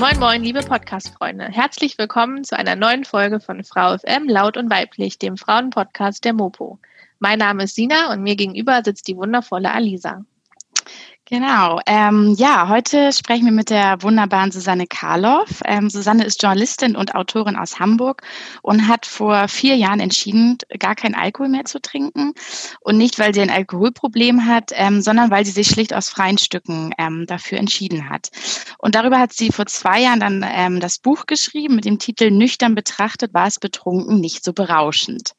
Moin Moin, liebe Podcast-Freunde. Herzlich willkommen zu einer neuen Folge von Frau FM Laut und Weiblich, dem Frauenpodcast der Mopo. Mein Name ist Sina und mir gegenüber sitzt die wundervolle Alisa. Genau. Ähm, ja, heute sprechen wir mit der wunderbaren Susanne Karloff. Ähm, Susanne ist Journalistin und Autorin aus Hamburg und hat vor vier Jahren entschieden, gar keinen Alkohol mehr zu trinken. Und nicht, weil sie ein Alkoholproblem hat, ähm, sondern weil sie sich schlicht aus freien Stücken ähm, dafür entschieden hat. Und darüber hat sie vor zwei Jahren dann ähm, das Buch geschrieben mit dem Titel Nüchtern betrachtet war es betrunken nicht so berauschend.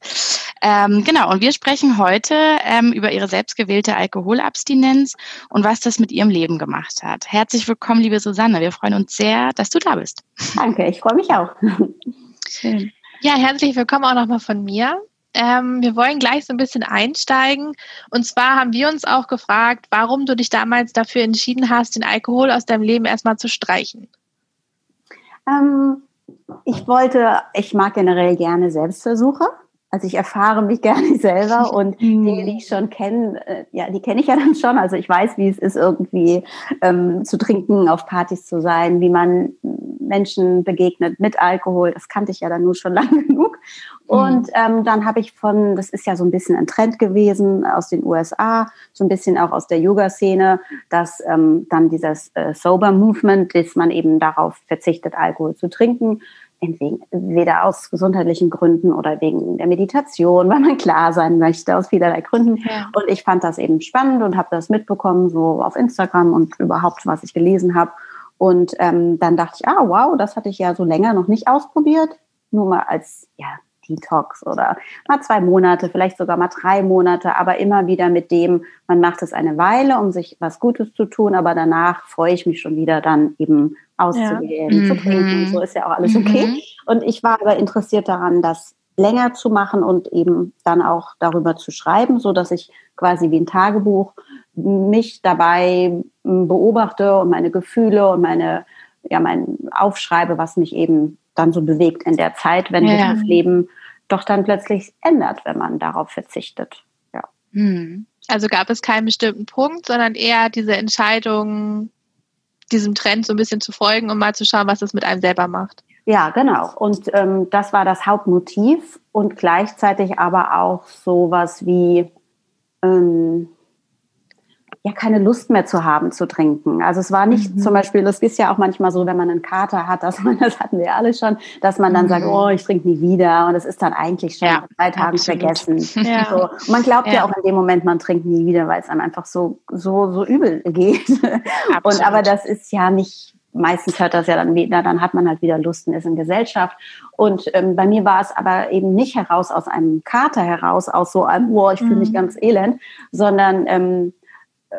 Ähm, genau. Und wir sprechen heute über ihre selbstgewählte Alkoholabstinenz und was das mit ihrem Leben gemacht hat. Herzlich willkommen, liebe Susanne. Wir freuen uns sehr, dass du da bist. Danke, ich freue mich auch. Schön. Ja, herzlich willkommen auch nochmal von mir. Ähm, wir wollen gleich so ein bisschen einsteigen. Und zwar haben wir uns auch gefragt, warum du dich damals dafür entschieden hast, den Alkohol aus deinem Leben erstmal zu streichen. Ähm, ich wollte, ich mag generell gerne Selbstversuche. Also ich erfahre mich gerne selber und Dinge, die ich schon kenne, äh, ja, die kenne ich ja dann schon. Also ich weiß, wie es ist, irgendwie ähm, zu trinken, auf Partys zu sein, wie man Menschen begegnet mit Alkohol. Das kannte ich ja dann nur schon lange genug. Und ähm, dann habe ich von, das ist ja so ein bisschen ein Trend gewesen aus den USA, so ein bisschen auch aus der Yoga-Szene, dass ähm, dann dieses äh, Sober Movement, dass man eben darauf verzichtet, Alkohol zu trinken, entweder aus gesundheitlichen Gründen oder wegen der Meditation, weil man klar sein möchte, aus vielerlei Gründen. Ja. Und ich fand das eben spannend und habe das mitbekommen, so auf Instagram und überhaupt, was ich gelesen habe. Und ähm, dann dachte ich, ah, wow, das hatte ich ja so länger noch nicht ausprobiert. Nur mal als ja, Detox oder mal zwei Monate, vielleicht sogar mal drei Monate, aber immer wieder mit dem, man macht es eine Weile, um sich was Gutes zu tun, aber danach freue ich mich schon wieder dann eben auszugehen, ja. zu trinken. So ist ja auch alles okay. Mhm. Und ich war aber interessiert daran, das länger zu machen und eben dann auch darüber zu schreiben, so dass ich quasi wie ein Tagebuch mich dabei beobachte und meine Gefühle und meine ja mein aufschreibe, was mich eben dann so bewegt in der Zeit, wenn ja. sich das Leben doch dann plötzlich ändert, wenn man darauf verzichtet. Ja. Hm. Also gab es keinen bestimmten Punkt, sondern eher diese Entscheidung, diesem Trend so ein bisschen zu folgen und mal zu schauen, was das mit einem selber macht. Ja, genau. Und ähm, das war das Hauptmotiv und gleichzeitig aber auch sowas wie ähm, ja keine Lust mehr zu haben zu trinken. Also es war nicht mhm. zum Beispiel, das ist ja auch manchmal so, wenn man einen Kater hat, dass man, das hatten wir alle schon, dass man dann mhm. sagt, oh, ich trinke nie wieder und es ist dann eigentlich schon ja, drei Tagen vergessen. Ja. So. man glaubt ja. ja. auch in dem Moment, man trinkt nie wieder, weil es einem einfach so, so, so übel geht. und aber das ist ja nicht, meistens hört das ja dann wieder, dann hat man halt wieder Lust und ist in Gesellschaft. Und ähm, bei mir war es aber eben nicht heraus aus einem Kater heraus, aus so einem, boah, ich fühle mich mhm. ganz elend, sondern ähm,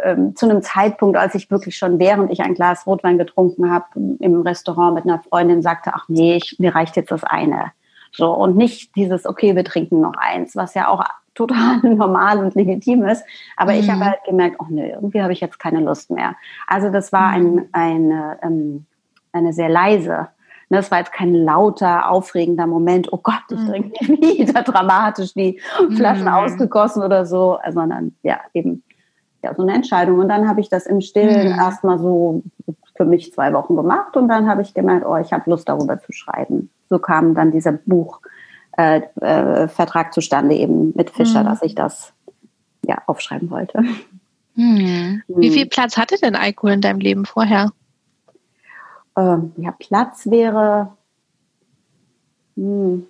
ähm, zu einem Zeitpunkt, als ich wirklich schon während ich ein Glas Rotwein getrunken habe, im Restaurant mit einer Freundin sagte, ach nee, ich, mir reicht jetzt das eine. So, und nicht dieses, okay, wir trinken noch eins, was ja auch total normal und legitim ist. Aber mhm. ich habe halt gemerkt, oh nee, irgendwie habe ich jetzt keine Lust mehr. Also das war ein, mhm. eine, ähm, eine sehr leise das ne, war jetzt kein lauter, aufregender Moment, oh Gott, ich mhm. trinke wieder dramatisch die Flaschen mhm. ausgegossen oder so, sondern ja, eben ja, so eine Entscheidung. Und dann habe ich das im Stillen mhm. erstmal so für mich zwei Wochen gemacht und dann habe ich gemerkt, oh, ich habe Lust darüber zu schreiben. So kam dann dieser Buchvertrag äh, äh, zustande eben mit Fischer, mhm. dass ich das ja aufschreiben wollte. Mhm. Wie viel Platz hatte denn Alkohol in deinem Leben vorher? Ähm, ja, Platz wäre, hm,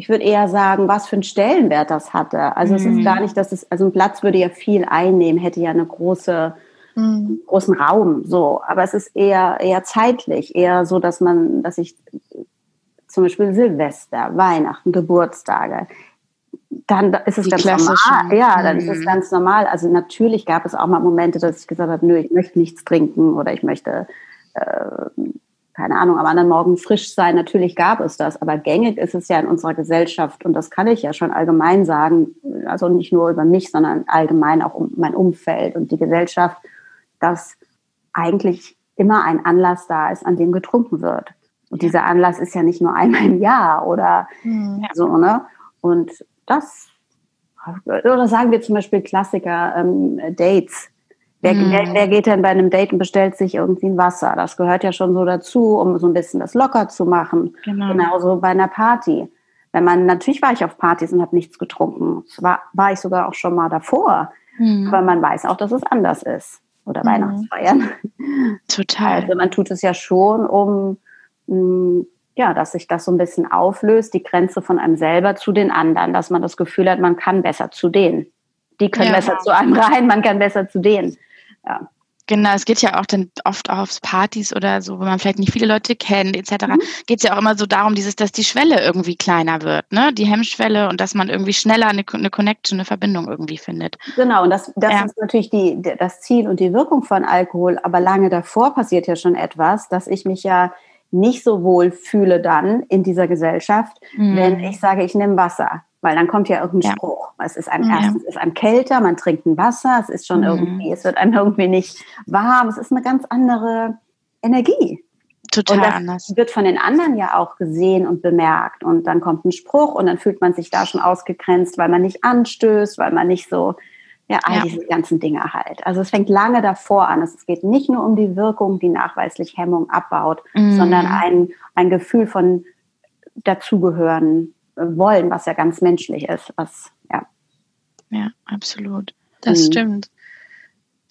ich würde eher sagen, was für einen Stellenwert das hatte. Also mhm. es ist mhm. gar nicht, dass es, also ein Platz würde ja viel einnehmen, hätte ja eine große, mhm. großen Raum, so. Aber es ist eher, eher zeitlich, eher so, dass man, dass ich zum Beispiel Silvester, Weihnachten, Geburtstage, dann ist es Die ganz normal. Ja, dann mhm. ist es mhm. ganz normal. Also natürlich gab es auch mal Momente, dass ich gesagt habe, nö, ich möchte nichts trinken oder ich möchte äh, keine Ahnung, am anderen Morgen frisch sein. Natürlich gab es das, aber gängig ist es ja in unserer Gesellschaft und das kann ich ja schon allgemein sagen, also nicht nur über mich, sondern allgemein auch um mein Umfeld und die Gesellschaft, dass eigentlich immer ein Anlass da ist, an dem getrunken wird. Und dieser Anlass ist ja nicht nur einmal im Jahr oder mhm. so, ne? Und das, oder sagen wir zum Beispiel Klassiker, ähm, Dates. Wer, mhm. wer, wer, geht denn bei einem Date und bestellt sich irgendwie ein Wasser? Das gehört ja schon so dazu, um so ein bisschen das locker zu machen. Genau. Genauso bei einer Party. Wenn man, natürlich war ich auf Partys und habe nichts getrunken. War, war ich sogar auch schon mal davor. Mhm. Aber man weiß auch, dass es anders ist. Oder mhm. Weihnachtsfeiern. Total. Also man tut es ja schon, um mm, ja, dass sich das so ein bisschen auflöst, die Grenze von einem selber zu den anderen, dass man das Gefühl hat, man kann besser zu denen. Die können ja. besser zu einem rein, man kann besser zu denen. Ja. Genau, es geht ja auch dann oft auch aufs Partys oder so, wo man vielleicht nicht viele Leute kennt, etc. Mhm. Geht es ja auch immer so darum, dieses, dass die Schwelle irgendwie kleiner wird, ne? Die Hemmschwelle und dass man irgendwie schneller eine, eine Connection, eine Verbindung irgendwie findet. Genau, und das, das ja. ist natürlich die, das Ziel und die Wirkung von Alkohol, aber lange davor passiert ja schon etwas, dass ich mich ja nicht so wohl fühle dann in dieser Gesellschaft, mhm. wenn ich sage, ich nehme Wasser. Weil dann kommt ja irgendein ja. Spruch. Es ist einem ja. erstens ist einem kälter, man trinkt ein Wasser, es ist schon mhm. irgendwie, es wird einem irgendwie nicht warm, es ist eine ganz andere Energie. Total und das anders. wird von den anderen ja auch gesehen und bemerkt. Und dann kommt ein Spruch und dann fühlt man sich da schon ausgegrenzt, weil man nicht anstößt, weil man nicht so, ja, all ja. diese ganzen Dinge halt. Also es fängt lange davor an. Es geht nicht nur um die Wirkung, die nachweislich Hemmung abbaut, mhm. sondern ein, ein Gefühl von dazugehören, wollen, was ja ganz menschlich ist. Was, ja. ja, absolut. Das mhm. stimmt.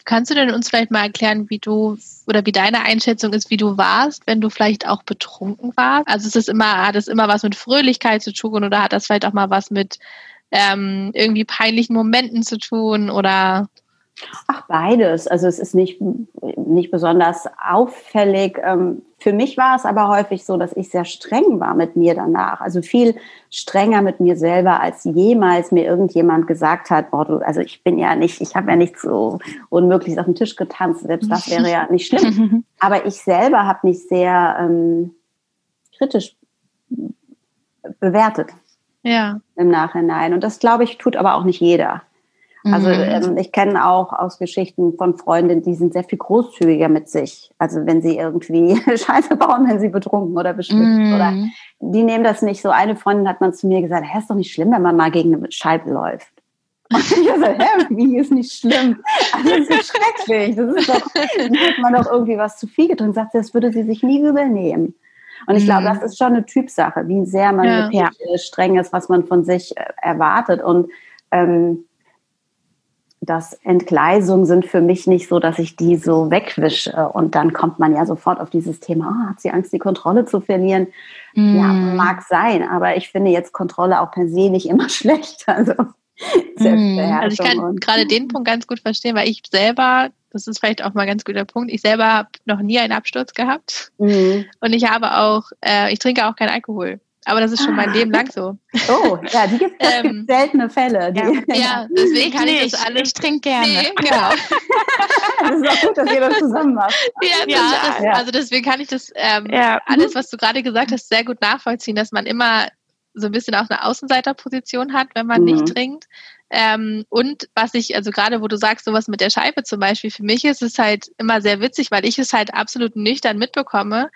Kannst du denn uns vielleicht mal erklären, wie du oder wie deine Einschätzung ist, wie du warst, wenn du vielleicht auch betrunken warst? Also ist das immer, hat das immer was mit Fröhlichkeit zu tun oder hat das vielleicht auch mal was mit ähm, irgendwie peinlichen Momenten zu tun oder Ach, beides. Also es ist nicht, nicht besonders auffällig. Ähm, für mich war es aber häufig so, dass ich sehr streng war mit mir danach. Also viel strenger mit mir selber, als jemals mir irgendjemand gesagt hat, boah, du, also ich bin ja nicht, ich habe ja nicht so unmöglich auf den Tisch getanzt. Selbst das wäre ja nicht schlimm. Aber ich selber habe mich sehr ähm, kritisch bewertet. Ja. Im Nachhinein. Und das, glaube ich, tut aber auch nicht jeder. Also mhm. ähm, ich kenne auch aus Geschichten von Freundinnen, die sind sehr viel großzügiger mit sich. Also wenn sie irgendwie Scheiße bauen, wenn sie betrunken oder bestimmt mhm. oder die nehmen das nicht so. Eine Freundin hat man zu mir gesagt, hä, ist doch nicht schlimm, wenn man mal gegen eine Scheibe läuft. Und ich habe gesagt, hä, wie ist nicht schlimm? Also das ist schrecklich. Das ist doch, dann hat man doch irgendwie was zu viel getrunken. Sagt sie, das würde sie sich nie übel nehmen. Und ich glaube, mhm. das ist schon eine Typsache, wie sehr man ja. äh, streng ist, was man von sich äh, erwartet. Und ähm, dass Entgleisungen sind für mich nicht so, dass ich die so wegwische. Und dann kommt man ja sofort auf dieses Thema, oh, hat sie Angst, die Kontrolle zu verlieren? Mm. Ja, mag sein, aber ich finde jetzt Kontrolle auch per se nicht immer schlecht. Also, mm. also ich kann gerade den Punkt ganz gut verstehen, weil ich selber, das ist vielleicht auch mal ein ganz guter Punkt, ich selber habe noch nie einen Absturz gehabt. Mm. Und ich habe auch, äh, ich trinke auch keinen Alkohol. Aber das ist schon mein Leben lang so. Oh, ja, die gibt, es ähm, seltene Fälle. Die, ja, ja, deswegen kann ich, ich das alles. Ich trinke gerne. Nee, genau. das ist auch gut, dass ihr das zusammen macht. Ja, ja, das, ja. also deswegen kann ich das ähm, ja. alles, was du gerade gesagt hast, sehr gut nachvollziehen, dass man immer so ein bisschen auch eine Außenseiterposition hat, wenn man mhm. nicht trinkt. Ähm, und was ich, also gerade wo du sagst, sowas mit der Scheibe zum Beispiel, für mich ist es halt immer sehr witzig, weil ich es halt absolut nüchtern mitbekomme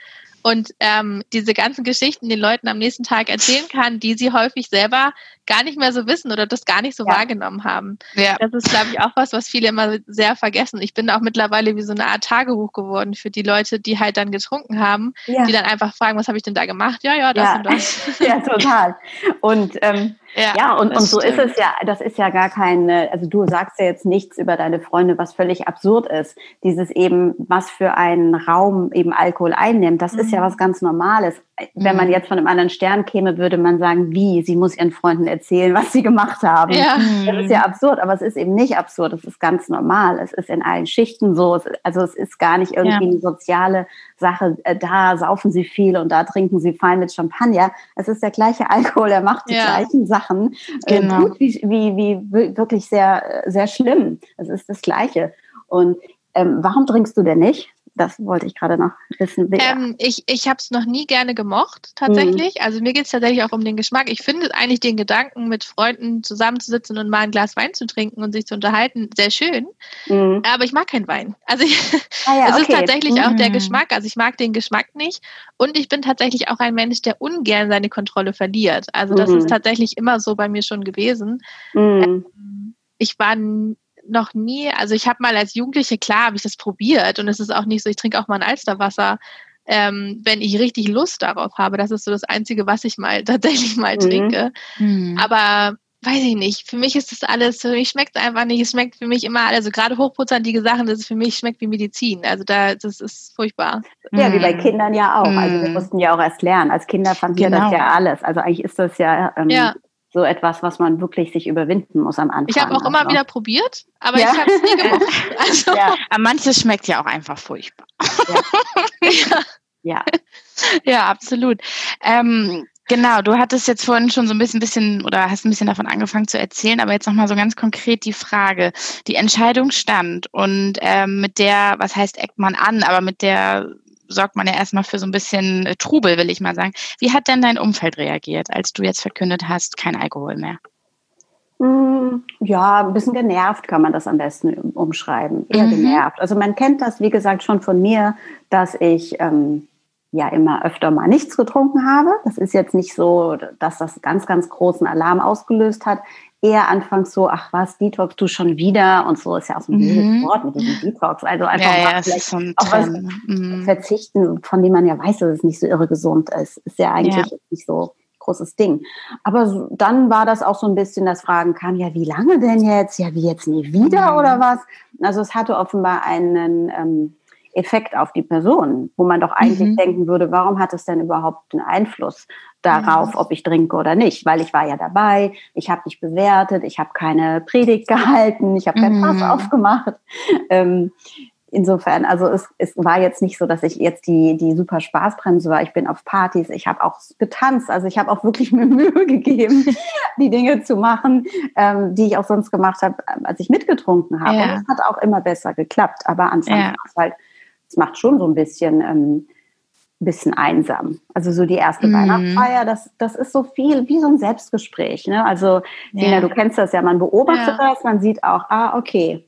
und ähm, diese ganzen Geschichten den Leuten am nächsten Tag erzählen kann, die sie häufig selber gar nicht mehr so wissen oder das gar nicht so ja. wahrgenommen haben. Ja. Das ist, glaube ich, auch was, was viele immer sehr vergessen. Ich bin auch mittlerweile wie so eine Art Tagebuch geworden für die Leute, die halt dann getrunken haben, ja. die dann einfach fragen, was habe ich denn da gemacht? Ja, ja, das und das. Ja, total. Und ähm, ja, und, und so stimmt. ist es ja, das ist ja gar keine, also du sagst ja jetzt nichts über deine Freunde, was völlig absurd ist. Dieses eben, was für einen Raum eben Alkohol einnimmt, das mhm. ist ja mhm. was ganz Normales. Wenn man mhm. jetzt von einem anderen Stern käme, würde man sagen, wie, sie muss ihren Freunden erzählen, was sie gemacht haben. Ja. Das ist ja absurd, aber es ist eben nicht absurd, es ist ganz normal. Es ist in allen Schichten so, also es ist gar nicht irgendwie ja. eine soziale Sache, äh, da saufen sie viel und da trinken sie fein mit Champagner. Es ist der gleiche Alkohol, er macht die ja. gleichen Sachen. Äh, genau. Gut wie, wie, wie wirklich sehr, sehr schlimm. Es ist das Gleiche. Und ähm, warum trinkst du denn nicht? Das wollte ich gerade noch wissen. Ähm, ich ich habe es noch nie gerne gemocht, tatsächlich. Mhm. Also mir geht es tatsächlich auch um den Geschmack. Ich finde eigentlich den Gedanken, mit Freunden zusammenzusitzen und mal ein Glas Wein zu trinken und sich zu unterhalten, sehr schön. Mhm. Aber ich mag keinen Wein. Also ich, ah ja, es okay. ist tatsächlich mhm. auch der mhm. Geschmack. Also ich mag den Geschmack nicht. Und ich bin tatsächlich auch ein Mensch, der ungern seine Kontrolle verliert. Also das ist mhm. tatsächlich immer so bei mir schon gewesen. Mhm. Ähm, ich war noch nie, also ich habe mal als Jugendliche, klar, habe ich das probiert und es ist auch nicht so, ich trinke auch mal ein Alsterwasser, ähm, wenn ich richtig Lust darauf habe. Das ist so das Einzige, was ich mal tatsächlich mal mhm. trinke. Mhm. Aber weiß ich nicht, für mich ist das alles, für mich schmeckt es einfach nicht. Es schmeckt für mich immer, also gerade hochprozentige Sachen, das ist für mich schmeckt wie Medizin. Also da, das ist furchtbar. Ja, mhm. wie bei Kindern ja auch. Also wir mhm. mussten ja auch erst lernen. Als Kinder fanden genau. wir das ja alles. Also eigentlich ist das ja, ähm, ja so etwas, was man wirklich sich überwinden muss am Anfang. Ich habe auch immer also. wieder probiert, aber ja. ich habe es nie gemacht. Also. Ja. manches schmeckt ja auch einfach furchtbar. Ja, ja. ja. absolut. Ähm, genau, du hattest jetzt vorhin schon so ein bisschen, bisschen oder hast ein bisschen davon angefangen zu erzählen, aber jetzt nochmal so ganz konkret die Frage. Die Entscheidung stand und ähm, mit der, was heißt eckt man an, aber mit der sorgt man ja erstmal für so ein bisschen äh, Trubel, will ich mal sagen. Wie hat denn dein Umfeld reagiert, als du jetzt verkündet hast, kein Alkohol mehr? Hm, ja, ein bisschen genervt kann man das am besten umschreiben. Eher mhm. genervt. Also man kennt das, wie gesagt, schon von mir, dass ich ähm, ja immer öfter mal nichts getrunken habe. Das ist jetzt nicht so, dass das ganz, ganz großen Alarm ausgelöst hat eher anfangs so, ach was, Detox du schon wieder und so ist ja auch so ein mhm. Wort mit diesem Detox. Also einfach ja, mal ja, vielleicht auch was mhm. verzichten, von dem man ja weiß, dass es nicht so irre gesund ist. Ist ja eigentlich ja. nicht so großes Ding. Aber so, dann war das auch so ein bisschen, das Fragen kam, ja, wie lange denn jetzt? Ja, wie jetzt nie wieder mhm. oder was? Also es hatte offenbar einen ähm, Effekt auf die Person, wo man doch eigentlich mhm. denken würde, warum hat es denn überhaupt einen Einfluss darauf, ob ich trinke oder nicht, weil ich war ja dabei, ich habe nicht bewertet, ich habe keine Predigt gehalten, ich habe kein Fass mhm. aufgemacht. Ähm, insofern, also es, es war jetzt nicht so, dass ich jetzt die, die super Spaßbremse war. Ich bin auf Partys, ich habe auch getanzt, also ich habe auch wirklich mir Mühe gegeben, die Dinge zu machen, ähm, die ich auch sonst gemacht habe, als ich mitgetrunken habe. Ja. Und es hat auch immer besser geklappt, aber anfangs ja. halt es macht schon so ein bisschen, ähm, bisschen einsam. Also so die erste mm. Weihnachtsfeier, das, das ist so viel wie so ein Selbstgespräch. Ne? Also Sina, ja. du kennst das ja, man beobachtet ja. das, man sieht auch, ah, okay,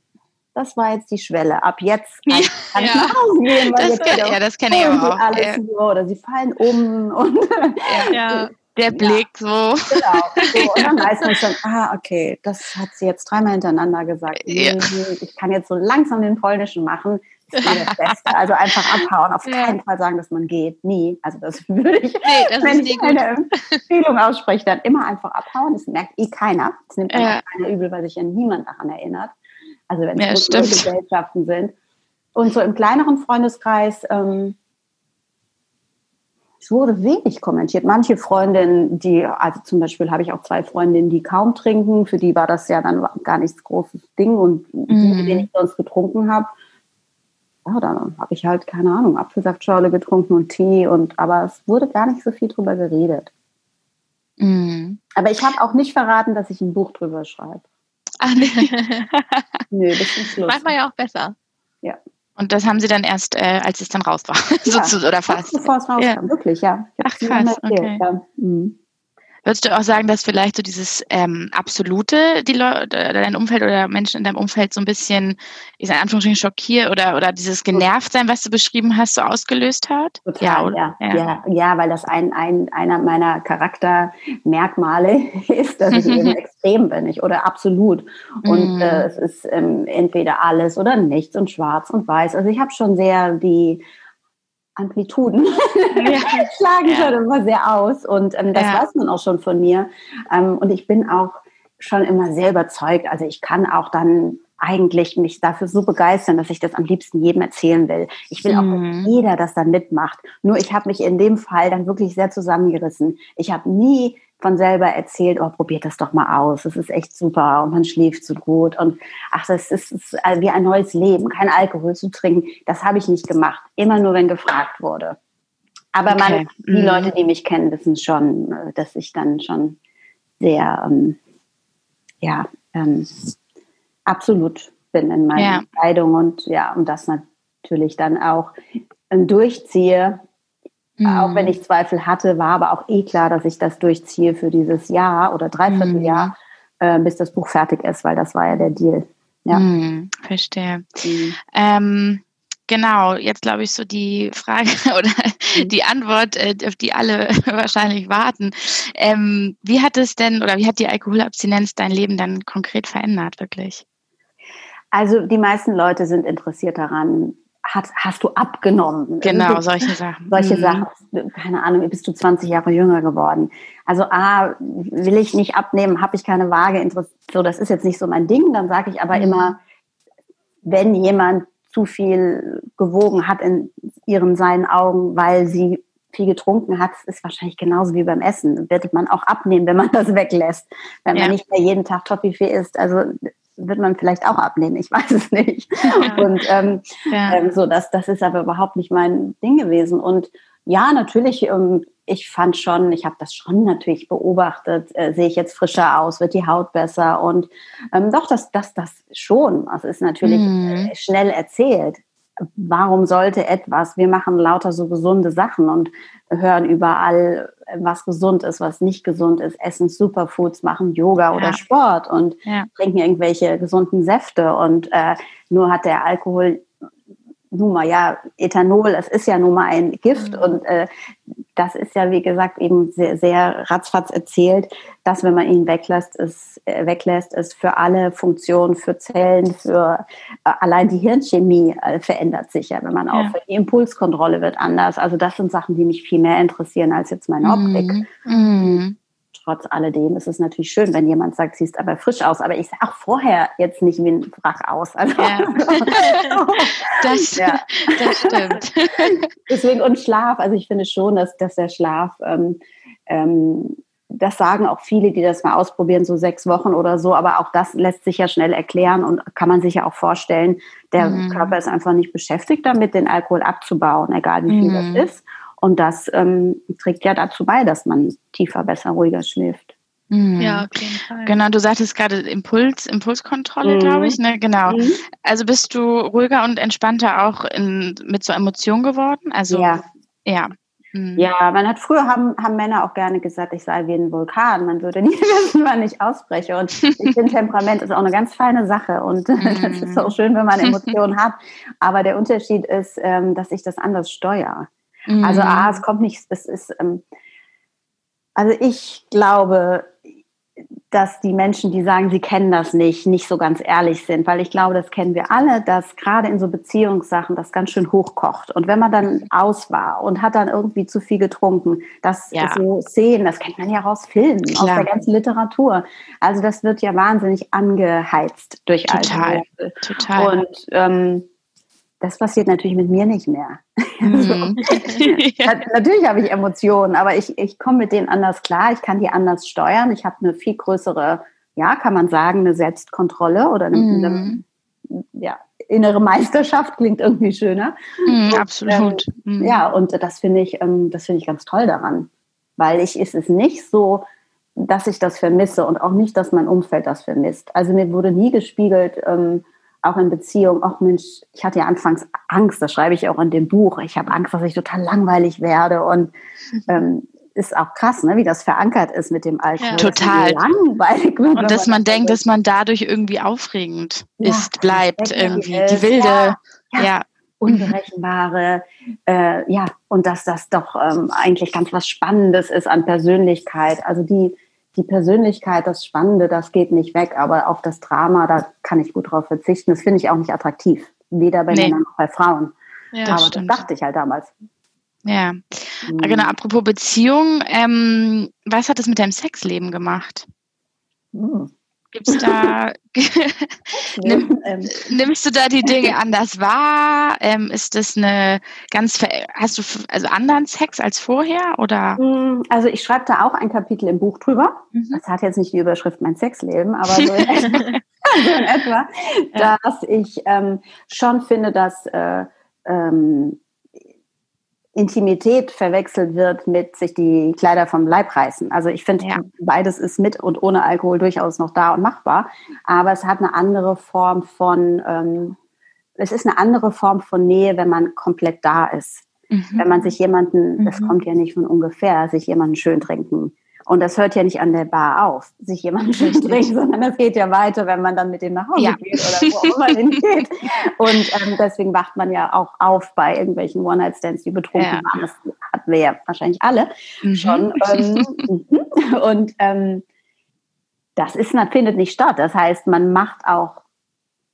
das war jetzt die Schwelle. Ab jetzt kann, kann ja. ich nach Hause gehen. Weil das kenn, ja, das kenne ich auch. Alles ja. so, oder sie fallen um und ja. der Blick so. Genau. So. Und dann weiß man schon, ah, okay, das hat sie jetzt dreimal hintereinander gesagt. Ich kann jetzt so langsam den polnischen machen ist das Beste. Also einfach abhauen. Auf ja. keinen Fall sagen, dass man geht. Nie. Also das würde ich, nee, das wenn ich eine Empfehlung ausspreche, dann immer einfach abhauen. Das merkt eh keiner. Das nimmt ja. keiner übel, weil sich ja niemand daran erinnert. Also wenn es ja, Gesellschaften sind. Und so im kleineren Freundeskreis, ähm, es wurde wenig kommentiert. Manche Freundinnen, die, also zum Beispiel habe ich auch zwei Freundinnen, die kaum trinken, für die war das ja dann gar nichts großes Ding und die, mhm. mit denen ich sonst getrunken habe, ja, dann habe ich halt, keine Ahnung, Apfelsaftschorle getrunken und Tee und aber es wurde gar nicht so viel drüber geredet. Mm. Aber ich habe auch nicht verraten, dass ich ein Buch drüber schreibe. Ach nee. Nö, das ist Schluss. Manchmal ja auch besser. Ja. Und das haben Sie dann erst, äh, als es dann raus war, ja. so, oder fast? Bevor es rauskam, ja. wirklich, ja. Ach krass, okay. Ja. Mhm. Würdest du auch sagen, dass vielleicht so dieses ähm, absolute, die Leute, dein Umfeld oder Menschen in deinem Umfeld so ein bisschen, ich sage in Anführungsstrichen, schockiert oder, oder dieses Genervtsein, was du beschrieben hast, so ausgelöst hat? Total, ja, oder? Ja, ja. ja, weil das ein, ein, einer meiner Charaktermerkmale ist, dass ich eben extrem bin ich, oder absolut. Und mm. äh, es ist ähm, entweder alles oder nichts und schwarz und weiß. Also ich habe schon sehr die Amplituden ja. schlagen ja. schon immer sehr aus. Und ähm, das ja. weiß man auch schon von mir. Ähm, und ich bin auch schon immer sehr überzeugt. Also ich kann auch dann eigentlich mich dafür so begeistern, dass ich das am liebsten jedem erzählen will. Ich will auch, dass mhm. jeder das dann mitmacht. Nur ich habe mich in dem Fall dann wirklich sehr zusammengerissen. Ich habe nie von selber erzählt, oh, probiert das doch mal aus, das ist echt super und man schläft so gut und ach, das ist, ist wie ein neues Leben, kein Alkohol zu trinken, das habe ich nicht gemacht, immer nur, wenn gefragt wurde. Aber okay. man, die mhm. Leute, die mich kennen, wissen schon, äh, dass ich dann schon sehr, ähm, ja, ähm, absolut bin in meiner ja. Entscheidung und ja, und das natürlich dann auch ähm, durchziehe. Mhm. Auch wenn ich Zweifel hatte, war aber auch eh klar, dass ich das durchziehe für dieses Jahr oder Dreivierteljahr, mhm. äh, bis das Buch fertig ist, weil das war ja der Deal. Ja. Mhm, verstehe. Mhm. Ähm, genau, jetzt glaube ich so die Frage oder mhm. die Antwort, äh, auf die alle wahrscheinlich warten. Ähm, wie hat es denn oder wie hat die Alkoholabstinenz dein Leben dann konkret verändert, wirklich? Also die meisten Leute sind interessiert daran, hat, hast du abgenommen? Genau, solche Sachen. Solche mhm. Sachen, keine Ahnung, bist du 20 Jahre jünger geworden? Also A, will ich nicht abnehmen, habe ich keine Waage, so, das ist jetzt nicht so mein Ding. Dann sage ich aber mhm. immer, wenn jemand zu viel gewogen hat in ihren seinen Augen, weil sie viel getrunken hat, ist wahrscheinlich genauso wie beim Essen. Wird man auch abnehmen, wenn man das weglässt. Wenn ja. man nicht mehr jeden Tag Toffifee isst. Also wird man vielleicht auch abnehmen, ich weiß es nicht. Ja. Und ähm, ja. ähm, so, das, das ist aber überhaupt nicht mein Ding gewesen. Und ja, natürlich, ähm, ich fand schon, ich habe das schon natürlich beobachtet, äh, sehe ich jetzt frischer aus, wird die Haut besser und ähm, doch, das, das, das schon. Das ist natürlich mhm. äh, schnell erzählt warum sollte etwas, wir machen lauter so gesunde Sachen und hören überall, was gesund ist, was nicht gesund ist, essen Superfoods, machen Yoga ja. oder Sport und ja. trinken irgendwelche gesunden Säfte und äh, nur hat der Alkohol nun mal, ja, Ethanol, es ist ja nun mal ein Gift mhm. und äh, das ist ja, wie gesagt, eben sehr, sehr ratzfatz erzählt, dass wenn man ihn weglässt, ist, äh, weglässt, ist für alle Funktionen, für Zellen, für äh, allein die Hirnchemie äh, verändert sich ja, wenn man ja. aufhört. Die Impulskontrolle wird anders. Also das sind Sachen, die mich viel mehr interessieren als jetzt meine Optik. Mhm. Mhm trotz alledem ist es natürlich schön, wenn jemand sagt, siehst aber frisch aus. Aber ich sah auch vorher jetzt nicht wie ein Wrach aus. Also, ja. das, ja. das stimmt. Deswegen und Schlaf. Also ich finde schon, dass, dass der Schlaf, ähm, ähm, das sagen auch viele, die das mal ausprobieren, so sechs Wochen oder so. Aber auch das lässt sich ja schnell erklären und kann man sich ja auch vorstellen, der mhm. Körper ist einfach nicht beschäftigt damit, den Alkohol abzubauen, egal wie viel mhm. das ist. Und das ähm, trägt ja dazu bei, dass man tiefer, besser, ruhiger schläft. Mhm. Ja, auf jeden Fall. Genau, du sagtest gerade Impuls, Impulskontrolle, mhm. glaube ich, ne? Genau. Mhm. Also bist du ruhiger und entspannter auch in, mit so Emotionen geworden? Also ja. Ja. Mhm. Ja, man hat früher haben, haben Männer auch gerne gesagt, ich sei wie ein Vulkan. Man würde nie wissen, wann ich ausbreche. Und ich finde, Temperament ist auch eine ganz feine Sache. Und das ist auch schön, wenn man Emotionen hat. Aber der Unterschied ist, ähm, dass ich das anders steuere. Also, mhm. Also A, es kommt nicht, es ist, ähm, also ich glaube, dass die Menschen, die sagen, sie kennen das nicht, nicht so ganz ehrlich sind, weil ich glaube, das kennen wir alle, dass gerade in so Beziehungssachen das ganz schön hochkocht. Und wenn man dann aus war und hat dann irgendwie zu viel getrunken, das ja. so Szenen, das kennt man ja aus Filmen, Klar. aus der ganzen Literatur. Also das wird ja wahnsinnig angeheizt durch Total. Alkohol. Total. Und ähm, das passiert natürlich mit mir nicht mehr. Mhm. ja. Natürlich habe ich Emotionen, aber ich, ich komme mit denen anders klar. Ich kann die anders steuern. Ich habe eine viel größere, ja, kann man sagen, eine Selbstkontrolle oder eine, mhm. eine ja, innere Meisterschaft klingt irgendwie schöner. Mhm, und, absolut. Ähm, mhm. ja, und das finde ich, ähm, das finde ich ganz toll daran, weil ich ist es nicht so, dass ich das vermisse und auch nicht, dass mein Umfeld das vermisst. Also mir wurde nie gespiegelt, ähm, auch in Beziehung, ach Mensch, ich hatte ja anfangs Angst, das schreibe ich auch in dem Buch. Ich habe Angst, dass ich total langweilig werde und ähm, ist auch krass, ne, wie das verankert ist mit dem Alkohol. Ja, total. Langweilig wird, und dass man, man denkt, dass man dadurch irgendwie aufregend ja, ist, bleibt irgendwie. Die wilde, ja. ja. Unberechenbare, äh, ja, und dass das doch ähm, eigentlich ganz was Spannendes ist an Persönlichkeit. Also die, die Persönlichkeit, das Spannende, das geht nicht weg, aber auf das Drama, da kann ich gut drauf verzichten. Das finde ich auch nicht attraktiv. Weder bei nee. Männern noch bei Frauen. Ja, aber das, das dachte ich halt damals. Ja, mhm. genau. Apropos Beziehung, ähm, was hat es mit deinem Sexleben gemacht? Mhm. Gibt es da, Nimm, ähm. nimmst du da die Dinge anders wahr? Ähm, ist das eine ganz, hast du also anderen Sex als vorher oder? Hm, also ich schreibe da auch ein Kapitel im Buch drüber. Mhm. Das hat jetzt nicht die Überschrift mein Sexleben, aber so in etwa, so in etwa dass ich ähm, schon finde, dass äh, ähm, Intimität verwechselt wird mit sich die Kleider vom Leib reißen. Also ich finde, ja. beides ist mit und ohne Alkohol durchaus noch da und machbar. Aber es hat eine andere Form von, ähm, es ist eine andere Form von Nähe, wenn man komplett da ist. Mhm. Wenn man sich jemanden, mhm. das kommt ja nicht von ungefähr, sich jemanden schön trinken. Und das hört ja nicht an der Bar auf, sich jemanden schön trinken, sondern das geht ja weiter, wenn man dann mit dem nach Hause ja. geht oder wo auch immer hingeht. Und ähm, deswegen wacht man ja auch auf bei irgendwelchen One-Night-Stands, die betrunken ja. waren. Das hatten wir ja wahrscheinlich alle mhm. schon. Ähm, mhm. und ähm, das ist, findet nicht statt. Das heißt, man macht auch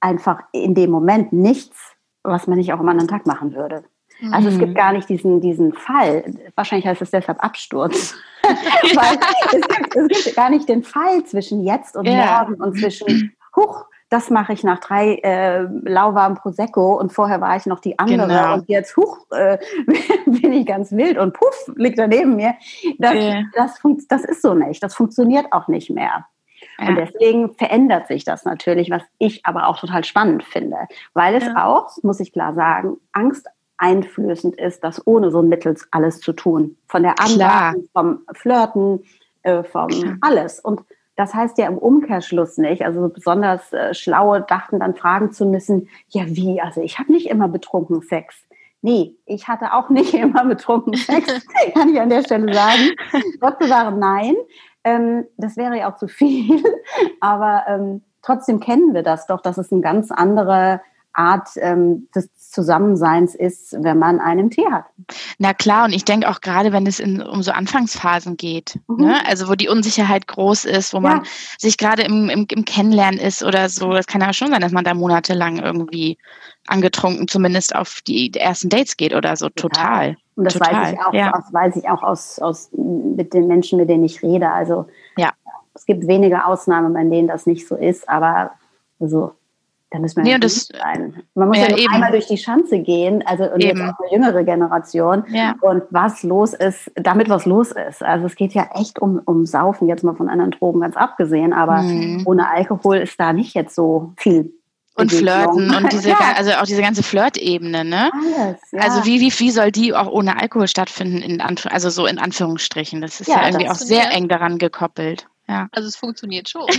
einfach in dem Moment nichts, was man nicht auch am anderen Tag machen würde. Also es gibt mhm. gar nicht diesen, diesen Fall. Wahrscheinlich heißt es deshalb Absturz. Weil es gibt, es gibt, gar nicht den Fall zwischen jetzt und ja. morgen und zwischen, huch, das mache ich nach drei äh, lauwarmen Prosecco und vorher war ich noch die andere genau. und jetzt, huch, äh, bin ich ganz wild und puff, liegt da neben mir. Das, ja. das, das ist so nicht. Das funktioniert auch nicht mehr. Ja. Und deswegen verändert sich das natürlich, was ich aber auch total spannend finde, weil es ja. auch, muss ich klar sagen, Angst einflößend ist, das ohne so Mittels alles zu tun. Von der Anlage, vom Flirten, äh, vom Klar. alles. Und das heißt ja im Umkehrschluss nicht, also besonders äh, Schlaue dachten dann fragen zu müssen, ja wie, also ich habe nicht immer betrunken Sex. Nee, ich hatte auch nicht immer betrunken Sex, kann ich an der Stelle sagen. Gott bewahre, nein. Ähm, das wäre ja auch zu viel. Aber ähm, trotzdem kennen wir das doch, dass es eine ganz andere Art ähm, des Zusammenseins ist, wenn man einen Tee hat. Na klar, und ich denke auch gerade, wenn es in, um so Anfangsphasen geht, mhm. ne? also wo die Unsicherheit groß ist, wo ja. man sich gerade im, im, im Kennenlernen ist oder so, das kann ja schon sein, dass man da monatelang irgendwie angetrunken zumindest auf die ersten Dates geht oder so, total. Und das total. weiß ich auch, ja. aus, weiß ich auch aus, aus mit den Menschen, mit denen ich rede. Also ja. es gibt wenige Ausnahmen, bei denen das nicht so ist, aber so da müssen wir ja, das, sein. Man muss ja, ja nur einmal durch die Schanze gehen, also und eben. jetzt auch eine jüngere Generation ja. und was los ist, damit was los ist. Also es geht ja echt um, um Saufen, jetzt mal von anderen Drogen ganz abgesehen, aber mhm. ohne Alkohol ist da nicht jetzt so viel und Flirten und diese, ja. also auch diese ganze Flirt-Ebene, ne? Alles, ja. Also wie, wie, wie soll die auch ohne Alkohol stattfinden, in Anf also so in Anführungsstrichen? Das ist ja, ja irgendwie auch sehr eng daran gekoppelt. Ja. Also es funktioniert schon. es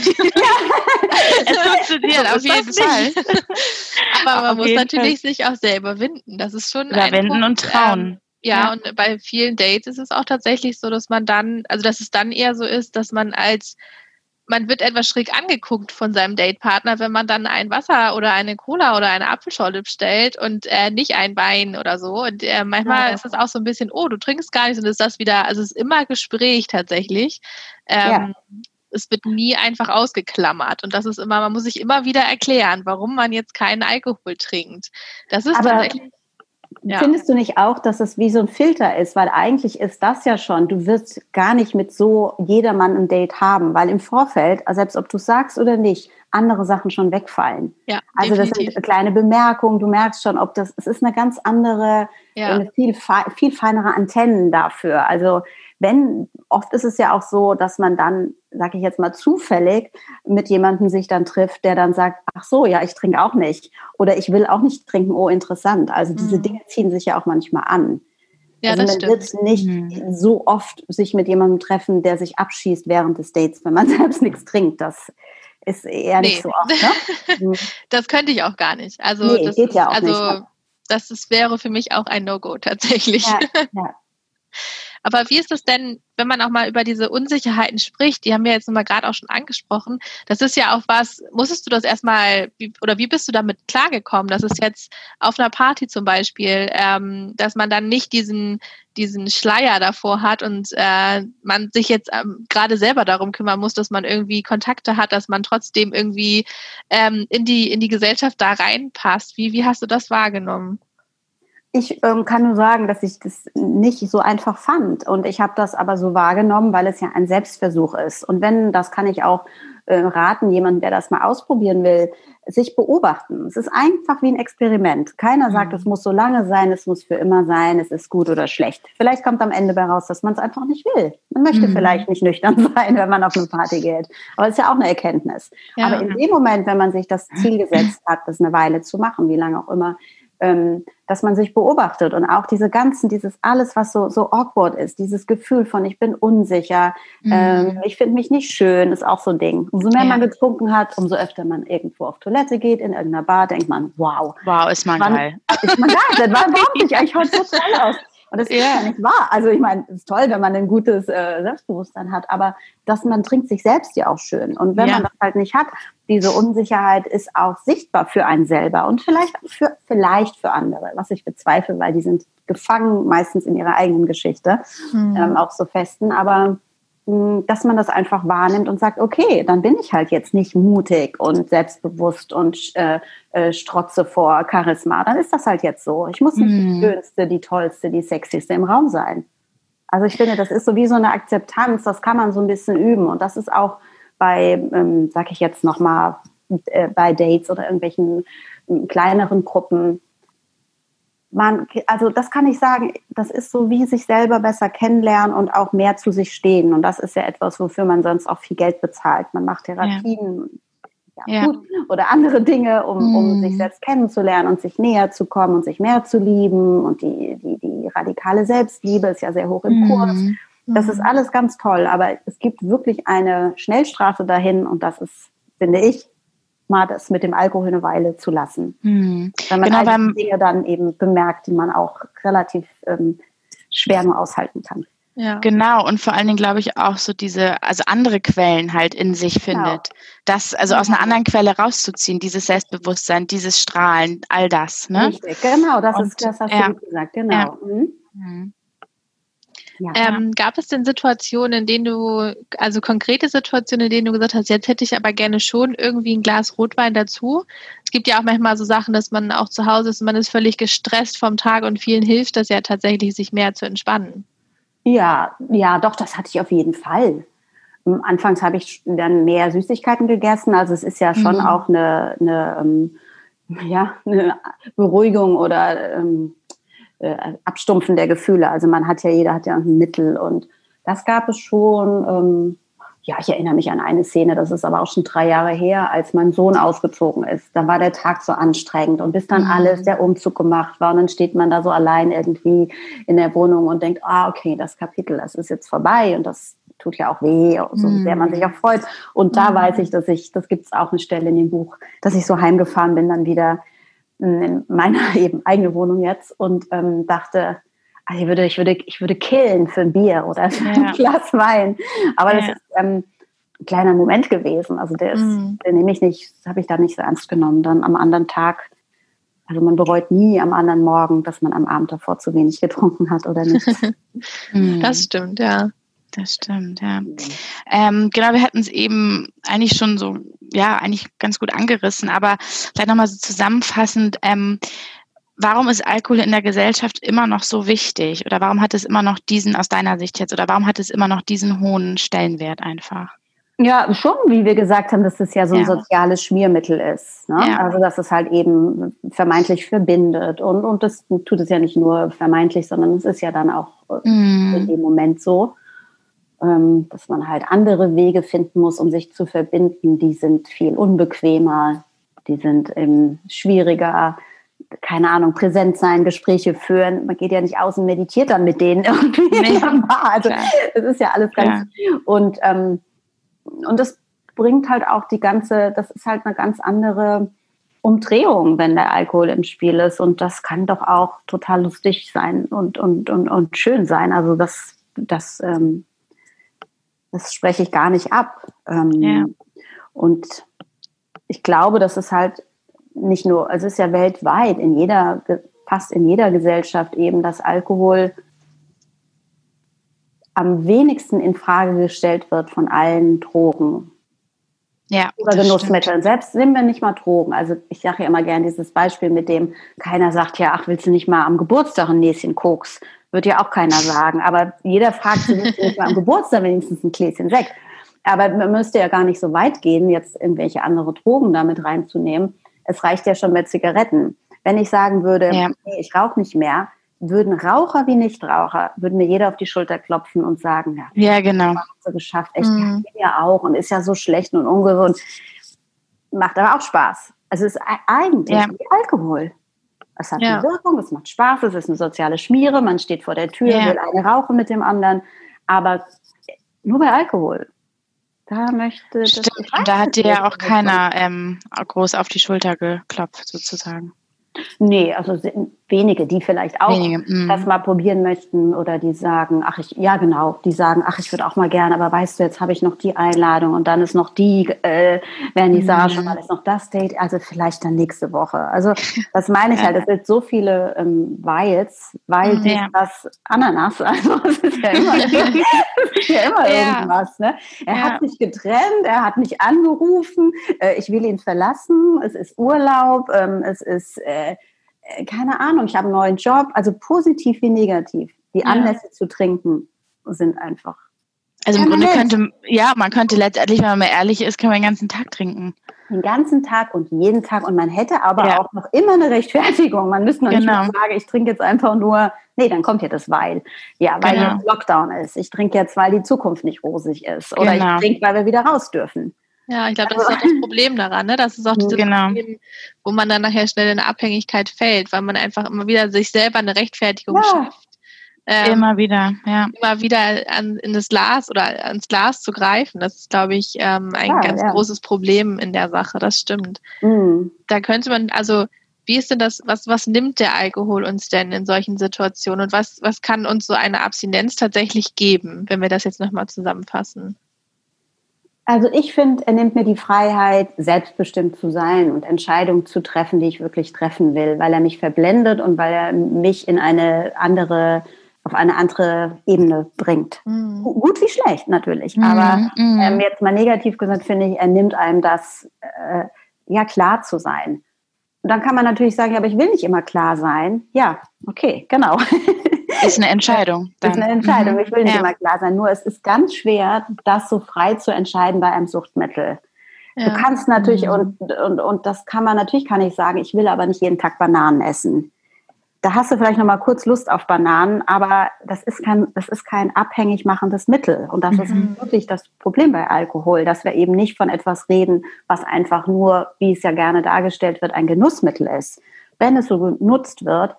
funktioniert auf jeden Fall. Aber man auf muss natürlich Fall. sich auch selber winden. Das ist schon Überwinden und trauen. Ähm, ja, ja, und bei vielen Dates ist es auch tatsächlich so, dass man dann, also dass es dann eher so ist, dass man als man wird etwas schräg angeguckt von seinem Datepartner, wenn man dann ein Wasser oder eine Cola oder eine Apfelschorle bestellt und äh, nicht ein Wein oder so. Und äh, manchmal ja. ist es auch so ein bisschen, oh, du trinkst gar nichts und ist das wieder, also es ist immer Gespräch tatsächlich. Ähm, ja. Es wird nie einfach ausgeklammert und das ist immer, man muss sich immer wieder erklären, warum man jetzt keinen Alkohol trinkt. Das ist Aber tatsächlich ja. Findest du nicht auch, dass es wie so ein Filter ist? Weil eigentlich ist das ja schon, du wirst gar nicht mit so jedermann ein Date haben, weil im Vorfeld, also selbst ob du sagst oder nicht, andere Sachen schon wegfallen. Ja, also definitiv. das sind kleine Bemerkungen, du merkst schon, ob das, es ist eine ganz andere, ja. eine viel, viel feinere Antennen dafür. Also wenn, oft ist es ja auch so, dass man dann, sage ich jetzt mal zufällig, mit jemandem sich dann trifft, der dann sagt, ach so, ja, ich trinke auch nicht. Oder ich will auch nicht trinken, oh, interessant. Also diese mhm. Dinge ziehen sich ja auch manchmal an. Ja, also man wird nicht mhm. so oft sich mit jemandem treffen, der sich abschießt während des Dates, wenn man selbst nichts trinkt. Das ist eher nee. nicht so oft. Ne? Mhm. das könnte ich auch gar nicht. Also nee, das geht ist, ja auch also, nicht. Ne? Das ist, wäre für mich auch ein No-Go tatsächlich. Ja, ja. Aber wie ist es denn, wenn man auch mal über diese Unsicherheiten spricht? Die haben wir jetzt nochmal gerade auch schon angesprochen. Das ist ja auch was, musstest du das erstmal, oder wie bist du damit klargekommen, dass es jetzt auf einer Party zum Beispiel, ähm, dass man dann nicht diesen, diesen Schleier davor hat und äh, man sich jetzt ähm, gerade selber darum kümmern muss, dass man irgendwie Kontakte hat, dass man trotzdem irgendwie ähm, in, die, in die Gesellschaft da reinpasst. Wie, wie hast du das wahrgenommen? Ich ähm, kann nur sagen, dass ich das nicht so einfach fand. Und ich habe das aber so wahrgenommen, weil es ja ein Selbstversuch ist. Und wenn, das kann ich auch äh, raten, jemand, der das mal ausprobieren will, sich beobachten. Es ist einfach wie ein Experiment. Keiner mhm. sagt, es muss so lange sein, es muss für immer sein, es ist gut oder schlecht. Vielleicht kommt am Ende heraus, dass man es einfach nicht will. Man möchte mhm. vielleicht nicht nüchtern sein, wenn man auf eine Party geht. Aber es ist ja auch eine Erkenntnis. Ja. Aber in dem Moment, wenn man sich das Ziel gesetzt hat, das eine Weile zu machen, wie lange auch immer, ähm, dass man sich beobachtet und auch diese ganzen, dieses alles, was so, so awkward ist, dieses Gefühl von ich bin unsicher, mhm. ähm, ich finde mich nicht schön, ist auch so ein Ding. Umso mehr ja. man getrunken hat, umso öfter man irgendwo auf Toilette geht, in irgendeiner Bar, denkt man, wow. Wow, ist man geil. Ist man geil, das war überhaupt nicht, ich heute so toll aus. Und das ist ja nicht wahr. Also ich meine, es ist toll, wenn man ein gutes äh, Selbstbewusstsein hat, aber dass man trinkt sich selbst ja auch schön. Und wenn ja. man das halt nicht hat, diese Unsicherheit ist auch sichtbar für einen selber und vielleicht für, vielleicht für andere, was ich bezweifle, weil die sind gefangen meistens in ihrer eigenen Geschichte, mhm. ähm, auch so festen. Aber dass man das einfach wahrnimmt und sagt, okay, dann bin ich halt jetzt nicht mutig und selbstbewusst und äh, äh, strotze vor Charisma. Dann ist das halt jetzt so. Ich muss nicht mm. die mhm. schönste, die tollste, die sexyste im Raum sein. Also ich finde, das ist so wie so eine Akzeptanz, das kann man so ein bisschen üben. Und das ist auch bei, ähm, sag ich jetzt nochmal, äh, bei Dates oder irgendwelchen kleineren Gruppen, man, also das kann ich sagen, das ist so wie sich selber besser kennenlernen und auch mehr zu sich stehen. Und das ist ja etwas, wofür man sonst auch viel Geld bezahlt. Man macht Therapien ja. Ja, Gut, oder andere Dinge, um, um mhm. sich selbst kennenzulernen und sich näher zu kommen und sich mehr zu lieben. Und die, die, die radikale Selbstliebe ist ja sehr hoch im Kurs. Mhm. Das ist alles ganz toll, aber es gibt wirklich eine Schnellstraße dahin und das ist, finde ich, mal das mit dem Alkohol eine Weile zu lassen. Mhm. Wenn man genau, beim Dinge dann eben bemerkt, die man auch relativ ähm, schwer nur aushalten kann. Ja. Genau, und vor allen Dingen glaube ich auch so diese, also andere Quellen halt in sich genau. findet. Das, also aus einer anderen Quelle rauszuziehen, dieses Selbstbewusstsein, dieses Strahlen, all das. Ne? Richtig, genau, das und, ist das hast ja. du gesagt, genau. Ja. Mhm. Mhm. Ja. Ähm, gab es denn Situationen, in denen du, also konkrete Situationen, in denen du gesagt hast, jetzt hätte ich aber gerne schon irgendwie ein Glas Rotwein dazu? Es gibt ja auch manchmal so Sachen, dass man auch zu Hause ist und man ist völlig gestresst vom Tag und vielen hilft das ja tatsächlich, sich mehr zu entspannen. Ja, ja, doch, das hatte ich auf jeden Fall. Anfangs habe ich dann mehr Süßigkeiten gegessen. Also es ist ja schon mhm. auch eine, eine, ähm, ja, eine Beruhigung oder ähm, äh, Abstumpfen der Gefühle. Also man hat ja, jeder hat ja ein Mittel und das gab es schon. Ähm, ja, ich erinnere mich an eine Szene, das ist aber auch schon drei Jahre her, als mein Sohn ausgezogen ist. Da war der Tag so anstrengend und bis dann mhm. alles, der Umzug gemacht war und dann steht man da so allein irgendwie in der Wohnung und denkt, ah, okay, das Kapitel, das ist jetzt vorbei und das tut ja auch weh, so mhm. sehr man sich auch freut. Und da mhm. weiß ich, dass ich, das gibt es auch eine Stelle in dem Buch, dass ich so heimgefahren bin, dann wieder in meiner eben eigene Wohnung jetzt und ähm, dachte, also ich würde, ich würde, ich würde killen für ein Bier oder für ja. ein Glas Wein. Aber ja. das ist ähm, ein kleiner Moment gewesen. Also der ist, mhm. den nehme ich nicht, das habe ich da nicht so ernst genommen. Dann am anderen Tag, also man bereut nie am anderen Morgen, dass man am Abend davor zu wenig getrunken hat oder nicht. das stimmt, ja. Das stimmt, ja. Ähm, genau, wir hätten es eben eigentlich schon so, ja, eigentlich ganz gut angerissen, aber vielleicht nochmal so zusammenfassend, ähm, warum ist Alkohol in der Gesellschaft immer noch so wichtig? Oder warum hat es immer noch diesen, aus deiner Sicht jetzt, oder warum hat es immer noch diesen hohen Stellenwert einfach? Ja, schon, wie wir gesagt haben, dass es ja so ein ja. soziales Schmiermittel ist. Ne? Ja. Also, dass es halt eben vermeintlich verbindet. Und, und das tut es ja nicht nur vermeintlich, sondern es ist ja dann auch mm. in dem Moment so. Ähm, dass man halt andere Wege finden muss, um sich zu verbinden. Die sind viel unbequemer, die sind ähm, schwieriger, keine Ahnung, präsent sein, Gespräche führen. Man geht ja nicht aus und meditiert dann mit denen irgendwie. Nee. also das ist ja alles ganz ja. und ähm, und das bringt halt auch die ganze, das ist halt eine ganz andere Umdrehung, wenn der Alkohol im Spiel ist. Und das kann doch auch total lustig sein und, und, und, und schön sein. Also das, das ähm, das spreche ich gar nicht ab. Ähm, ja. Und ich glaube, dass es halt nicht nur, also es ist ja weltweit, in jeder, fast in jeder Gesellschaft eben, dass Alkohol am wenigsten in Frage gestellt wird von allen Drogen. Ja, oder Genussmitteln. Selbst sind wir nicht mal Drogen. Also ich sage ja immer gerne dieses Beispiel mit dem, keiner sagt ja, ach, willst du nicht mal am Geburtstag ein Näschen Koks? Wird ja auch keiner sagen. Aber jeder fragt sich mal am Geburtstag wenigstens ein Gläschen Sekt. Aber man müsste ja gar nicht so weit gehen, jetzt irgendwelche andere Drogen damit reinzunehmen. Es reicht ja schon mit Zigaretten. Wenn ich sagen würde, ja. nee, ich rauche nicht mehr, würden Raucher wie Nichtraucher, würden mir jeder auf die Schulter klopfen und sagen, ja, ja genau. So geschafft, echt, mhm. ja auch und ist ja so schlecht und ungesund. Macht aber auch Spaß. Also es ist eigentlich ja. wie Alkohol. Es hat ja. eine Wirkung, es macht Spaß, es ist eine soziale Schmiere, man steht vor der Tür, ja. will eine rauchen mit dem anderen. Aber nur bei Alkohol. Da möchte Stimmt, und da hat dir ja auch keiner ähm, groß auf die Schulter geklopft, sozusagen. Nee, also wenige, die vielleicht auch wenige, mm. das mal probieren möchten oder die sagen, ach ich, ja genau, die sagen, ach ich würde auch mal gerne, aber weißt du, jetzt habe ich noch die Einladung und dann ist noch die äh, Vernissage mm. und dann ist noch das Date, also vielleicht dann nächste Woche. Also das meine ich halt, es sind so viele ähm, Weils, weil mm, ja. das Ananas, also es ist ja immer, ist ja immer ja. irgendwas. Ne? Er ja. hat mich getrennt, er hat mich angerufen, äh, ich will ihn verlassen, es ist Urlaub, ähm, es ist äh, äh, keine Ahnung, ich habe einen neuen Job, also positiv wie negativ. Die ja. Anlässe zu trinken sind einfach. Also im Grunde könnte, ja, man könnte letztendlich, wenn man mal ehrlich ist, kann man den ganzen Tag trinken. Den ganzen Tag und jeden Tag und man hätte aber ja. auch noch immer eine Rechtfertigung. Man müsste noch genau. nicht sagen, ich trinke jetzt einfach nur, nee, dann kommt ja das Weil. Ja, weil genau. jetzt Lockdown ist. Ich trinke jetzt, weil die Zukunft nicht rosig ist. Oder genau. ich trinke, weil wir wieder raus dürfen. Ja, ich glaube, das ist auch das Problem daran, ne? Das ist auch dieses genau. Problem, wo man dann nachher schnell in eine Abhängigkeit fällt, weil man einfach immer wieder sich selber eine Rechtfertigung ja. schafft. Ähm, immer wieder, ja. Immer wieder an, in das Glas oder ans Glas zu greifen. Das ist, glaube ich, ähm, ein ja, ganz ja. großes Problem in der Sache. Das stimmt. Mhm. Da könnte man, also, wie ist denn das, was, was nimmt der Alkohol uns denn in solchen Situationen und was, was kann uns so eine Abstinenz tatsächlich geben, wenn wir das jetzt nochmal zusammenfassen? Also ich finde, er nimmt mir die Freiheit, selbstbestimmt zu sein und Entscheidungen zu treffen, die ich wirklich treffen will, weil er mich verblendet und weil er mich in eine andere, auf eine andere Ebene bringt. Mhm. Gut wie schlecht natürlich, mhm. aber mhm. ähm, jetzt mal negativ gesagt finde ich, er nimmt einem das, äh, ja klar zu sein. Und dann kann man natürlich sagen, ja, aber ich will nicht immer klar sein. Ja, okay, genau. Ist eine Entscheidung. Dann. Ist eine Entscheidung. Ich will nicht ja. immer klar sein. Nur es ist ganz schwer, das so frei zu entscheiden bei einem Suchtmittel. Ja. Du kannst natürlich, mhm. und, und, und das kann man natürlich, kann ich sagen, ich will aber nicht jeden Tag Bananen essen. Da hast du vielleicht noch mal kurz Lust auf Bananen, aber das ist kein, das ist kein abhängig machendes Mittel. Und das mhm. ist wirklich das Problem bei Alkohol, dass wir eben nicht von etwas reden, was einfach nur, wie es ja gerne dargestellt wird, ein Genussmittel ist. Wenn es so genutzt wird,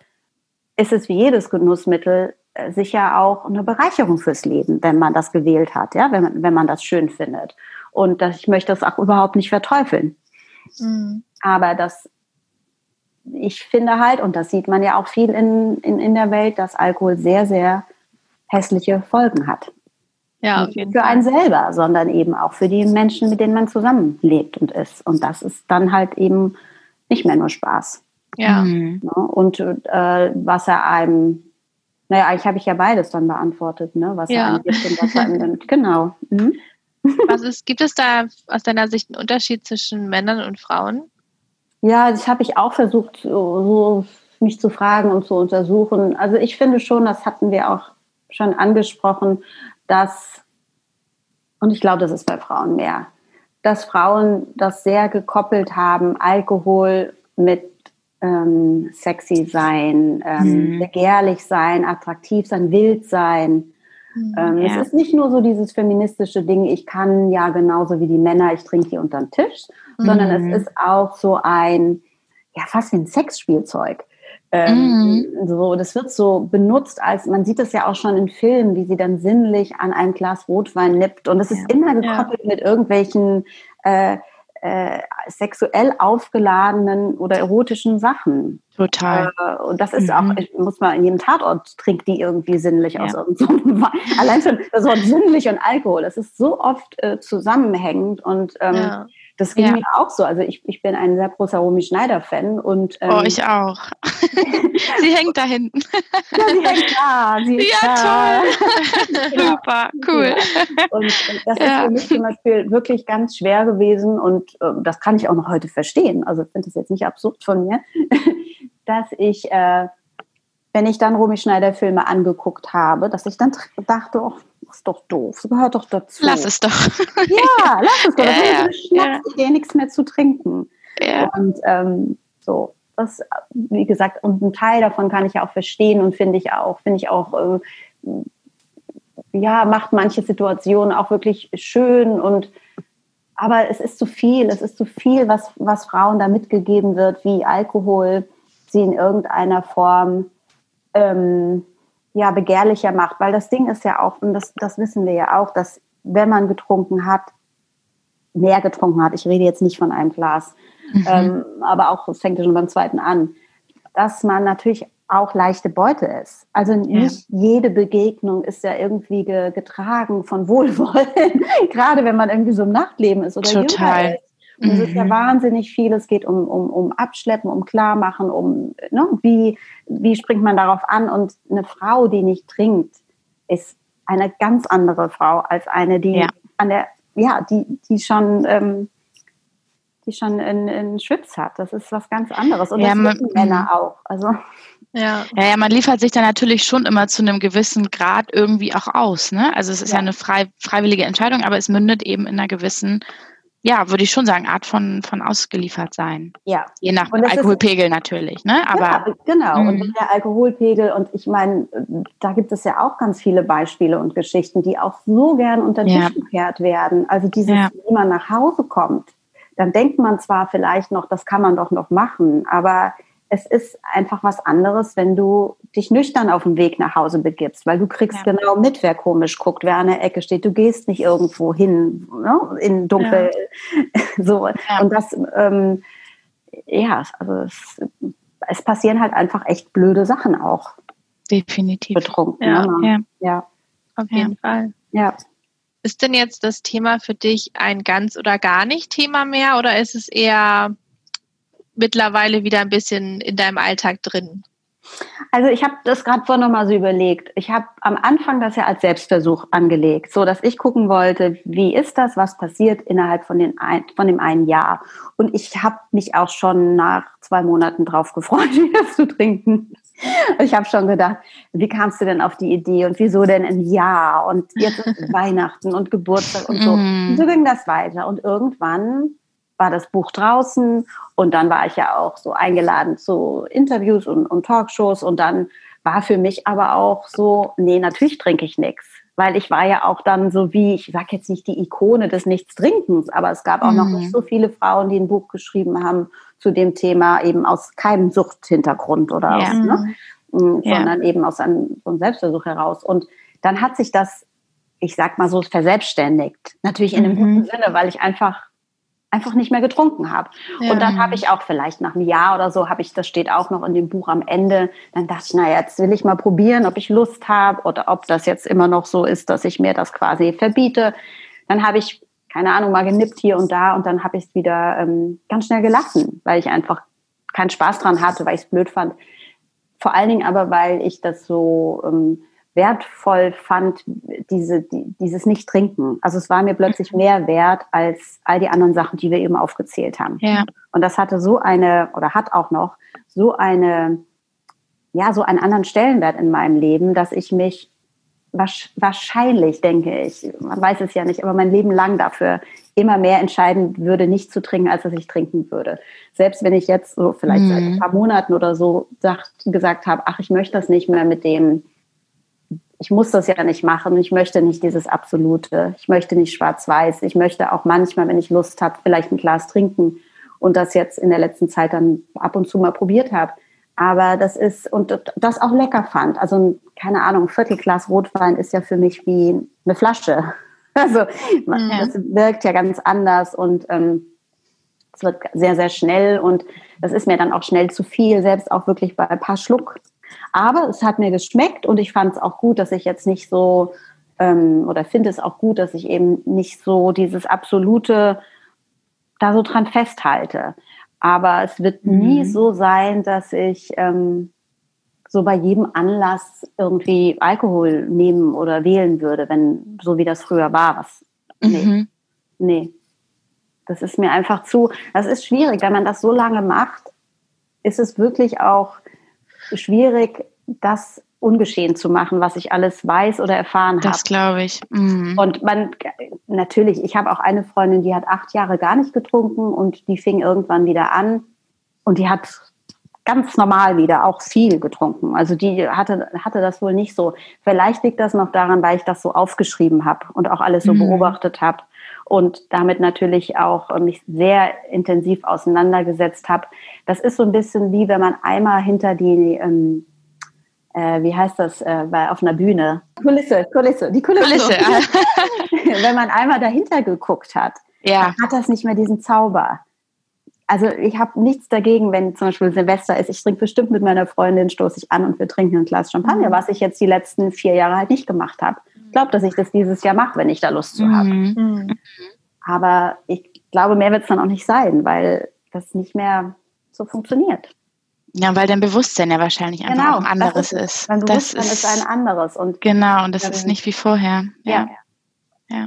ist es wie jedes Genussmittel äh, sicher auch eine Bereicherung fürs Leben, wenn man das gewählt hat, ja, wenn man, wenn man das schön findet. Und das, ich möchte das auch überhaupt nicht verteufeln. Mhm. Aber das, ich finde halt, und das sieht man ja auch viel in, in, in der Welt, dass Alkohol sehr, sehr hässliche Folgen hat. Ja, nicht für einen selber, sondern eben auch für die Menschen, mit denen man zusammenlebt und ist. Und das ist dann halt eben nicht mehr nur Spaß. Ja. Mhm. Ne? Und äh, was er einem, naja, eigentlich habe ich ja beides dann beantwortet, ne? was ja. er einem gibt und was er einem nimmt. Genau. Mhm. Was ist, gibt es da aus deiner Sicht einen Unterschied zwischen Männern und Frauen? Ja, das habe ich auch versucht, so, mich zu fragen und zu untersuchen. Also ich finde schon, das hatten wir auch schon angesprochen, dass, und ich glaube, das ist bei Frauen mehr, dass Frauen das sehr gekoppelt haben, Alkohol mit ähm, sexy sein, ähm, mhm. begehrlich sein, attraktiv sein, wild sein. Mhm, ähm, ja. Es ist nicht nur so dieses feministische Ding, ich kann ja genauso wie die Männer, ich trinke hier unter den Tisch, mhm. sondern es mhm. ist auch so ein, ja, fast wie ein Sexspielzeug. Ähm, mhm. so, das wird so benutzt, als man sieht es ja auch schon in Filmen, wie sie dann sinnlich an ein Glas Rotwein nippt. Und es ist ja. immer gekoppelt ja. mit irgendwelchen äh, äh, sexuell aufgeladenen oder erotischen Sachen. Total. Äh, und das ist mhm. auch, ich muss mal in jedem Tatort trinkt die irgendwie sinnlich ja. aus irgendeinem Wein. Allein schon das Wort sinnlich und Alkohol, das ist so oft äh, zusammenhängend und ähm, ja. Das ging ja. mir auch so. Also ich, ich bin ein sehr großer Romy Schneider-Fan und ähm, Oh, ich auch. sie hängt da hinten. ja, sie hängt da. Sie ist ja, da. toll. Super, cool. Und, und das ist für mich zum Beispiel wirklich ganz schwer gewesen und äh, das kann ich auch noch heute verstehen. Also ich finde es jetzt nicht absurd von mir, dass ich, äh, wenn ich dann Romy Schneider-Filme angeguckt habe, dass ich dann dachte, oh, ist doch doof. Das gehört doch dazu. Lass es doch. Ja, lass es doch. Ja, das ist ja, ja. nichts mehr zu trinken. Ja. Und ähm, so, das, wie gesagt, und ein Teil davon kann ich ja auch verstehen und finde ich auch, finde ich auch, äh, ja, macht manche Situationen auch wirklich schön und aber es ist zu viel, es ist zu viel, was, was Frauen da mitgegeben wird, wie Alkohol sie in irgendeiner Form ähm, ja begehrlicher macht. Weil das Ding ist ja auch, und das, das wissen wir ja auch, dass wenn man getrunken hat, mehr getrunken hat, ich rede jetzt nicht von einem Glas, mhm. ähm, aber auch, es fängt ja schon beim zweiten an, dass man natürlich auch leichte Beute ist. Also nicht ja. jede Begegnung ist ja irgendwie ge getragen von Wohlwollen, gerade wenn man irgendwie so im Nachtleben ist oder Total. ist. Es ist ja mhm. wahnsinnig viel. Es geht um, um, um Abschleppen, um Klarmachen, um ne, wie, wie springt man darauf an. Und eine Frau, die nicht trinkt, ist eine ganz andere Frau als eine, die ja. an der, ja, die, die schon ähm, die schon einen Schwips hat. Das ist was ganz anderes. Und ja, das wissen Männer mhm. auch. Also. Ja. ja, ja, man liefert sich dann natürlich schon immer zu einem gewissen Grad irgendwie auch aus. Ne? Also es ist ja, ja eine frei, freiwillige Entscheidung, aber es mündet eben in einer gewissen, ja, würde ich schon sagen, Art von, von ausgeliefert sein. Ja. Je nach Alkoholpegel ist, natürlich. Ne? Aber, ja, genau. Und mhm. der Alkoholpegel, und ich meine, da gibt es ja auch ganz viele Beispiele und Geschichten, die auch so gern unter den Tisch gekehrt werden. Also dieses, ja. wie man nach Hause kommt dann denkt man zwar vielleicht noch, das kann man doch noch machen, aber es ist einfach was anderes, wenn du dich nüchtern auf den Weg nach Hause begibst, weil du kriegst ja. genau mit, wer komisch guckt, wer an der Ecke steht. Du gehst nicht irgendwo hin, ne, in dunkel. Ja. so. Ja. Und das, ähm, ja, also es, es, passieren halt einfach echt blöde Sachen auch. Definitiv. Betrunken. Ja, ne? ja. auf jeden Fall. Ja. Ist denn jetzt das Thema für dich ein ganz oder gar nicht Thema mehr oder ist es eher mittlerweile wieder ein bisschen in deinem Alltag drin? Also ich habe das gerade vorhin nochmal so überlegt. Ich habe am Anfang das ja als Selbstversuch angelegt, so dass ich gucken wollte, wie ist das, was passiert innerhalb von, den ein, von dem einen Jahr. Und ich habe mich auch schon nach zwei Monaten drauf gefreut, wieder zu trinken. Ich habe schon gedacht, wie kamst du denn auf die Idee und wieso denn ein Jahr und jetzt ist Weihnachten und Geburtstag und so. Mm. Und so ging das weiter. Und irgendwann war das Buch draußen und dann war ich ja auch so eingeladen zu Interviews und, und Talkshows und dann war für mich aber auch so, nee, natürlich trinke ich nichts weil ich war ja auch dann so wie, ich sage jetzt nicht die Ikone des Nichtstrinkens, aber es gab auch mhm. noch nicht so viele Frauen, die ein Buch geschrieben haben zu dem Thema eben aus keinem Suchthintergrund oder ja. aus, ne? Mhm, ja. sondern eben aus einem, so einem Selbstversuch heraus. Und dann hat sich das, ich sag mal so, verselbstständigt. Natürlich in einem mhm. guten Sinne, weil ich einfach einfach nicht mehr getrunken habe. Ja. Und dann habe ich auch vielleicht nach einem Jahr oder so, habe ich, das steht auch noch in dem Buch am Ende, dann dachte ich, naja, jetzt will ich mal probieren, ob ich Lust habe oder ob das jetzt immer noch so ist, dass ich mir das quasi verbiete. Dann habe ich, keine Ahnung, mal genippt hier und da und dann habe ich es wieder ähm, ganz schnell gelassen, weil ich einfach keinen Spaß dran hatte, weil ich es blöd fand. Vor allen Dingen aber, weil ich das so... Ähm, wertvoll fand, diese, die, dieses Nicht-Trinken. Also es war mir plötzlich mhm. mehr wert als all die anderen Sachen, die wir eben aufgezählt haben. Ja. Und das hatte so eine, oder hat auch noch, so eine, ja, so einen anderen Stellenwert in meinem Leben, dass ich mich wahrscheinlich, denke ich, man weiß es ja nicht, aber mein Leben lang dafür immer mehr entscheiden würde, nicht zu trinken, als dass ich trinken würde. Selbst wenn ich jetzt so vielleicht mhm. seit ein paar Monaten oder so sagt, gesagt habe, ach, ich möchte das nicht mehr mit dem ich muss das ja nicht machen. Ich möchte nicht dieses Absolute. Ich möchte nicht schwarz-weiß. Ich möchte auch manchmal, wenn ich Lust habe, vielleicht ein Glas trinken und das jetzt in der letzten Zeit dann ab und zu mal probiert habe. Aber das ist, und das auch lecker fand. Also, keine Ahnung, ein Viertelglas Rotwein ist ja für mich wie eine Flasche. Also, ja. das wirkt ja ganz anders und ähm, es wird sehr, sehr schnell und das ist mir dann auch schnell zu viel, selbst auch wirklich bei ein paar Schluck aber es hat mir geschmeckt und ich fand es auch gut, dass ich jetzt nicht so ähm, oder finde es auch gut, dass ich eben nicht so dieses absolute da so dran festhalte. Aber es wird mhm. nie so sein, dass ich ähm, so bei jedem Anlass irgendwie Alkohol nehmen oder wählen würde, wenn so wie das früher war. Was, nee, mhm. nee. Das ist mir einfach zu, das ist schwierig, wenn man das so lange macht, ist es wirklich auch schwierig, das ungeschehen zu machen, was ich alles weiß oder erfahren habe. Das glaube ich. Mhm. Und man, natürlich, ich habe auch eine Freundin, die hat acht Jahre gar nicht getrunken und die fing irgendwann wieder an und die hat ganz normal wieder, auch viel getrunken. Also die hatte, hatte das wohl nicht so. Vielleicht liegt das noch daran, weil ich das so aufgeschrieben habe und auch alles so mhm. beobachtet habe und damit natürlich auch äh, mich sehr intensiv auseinandergesetzt habe. Das ist so ein bisschen wie wenn man einmal hinter die ähm, äh, wie heißt das, äh, bei, auf einer Bühne? Kulisse, Kulisse, die Kulisse. Kulisse. Wenn man einmal dahinter geguckt hat, ja. hat das nicht mehr diesen Zauber. Also ich habe nichts dagegen, wenn zum Beispiel Silvester ist. Ich trinke bestimmt mit meiner Freundin, stoße ich an und wir trinken ein Glas Champagner, mhm. was ich jetzt die letzten vier Jahre halt nicht gemacht habe. Ich glaube, dass ich das dieses Jahr mache, wenn ich da Lust zu habe. Mhm. mhm. Aber ich glaube, mehr wird es dann auch nicht sein, weil das nicht mehr so funktioniert. Ja, weil dein Bewusstsein ja wahrscheinlich einfach genau, ein anderes ist, ist. Dein Bewusstsein das ist, ist ein anderes. Und genau, und das ist nicht wie vorher. Ja. Ja.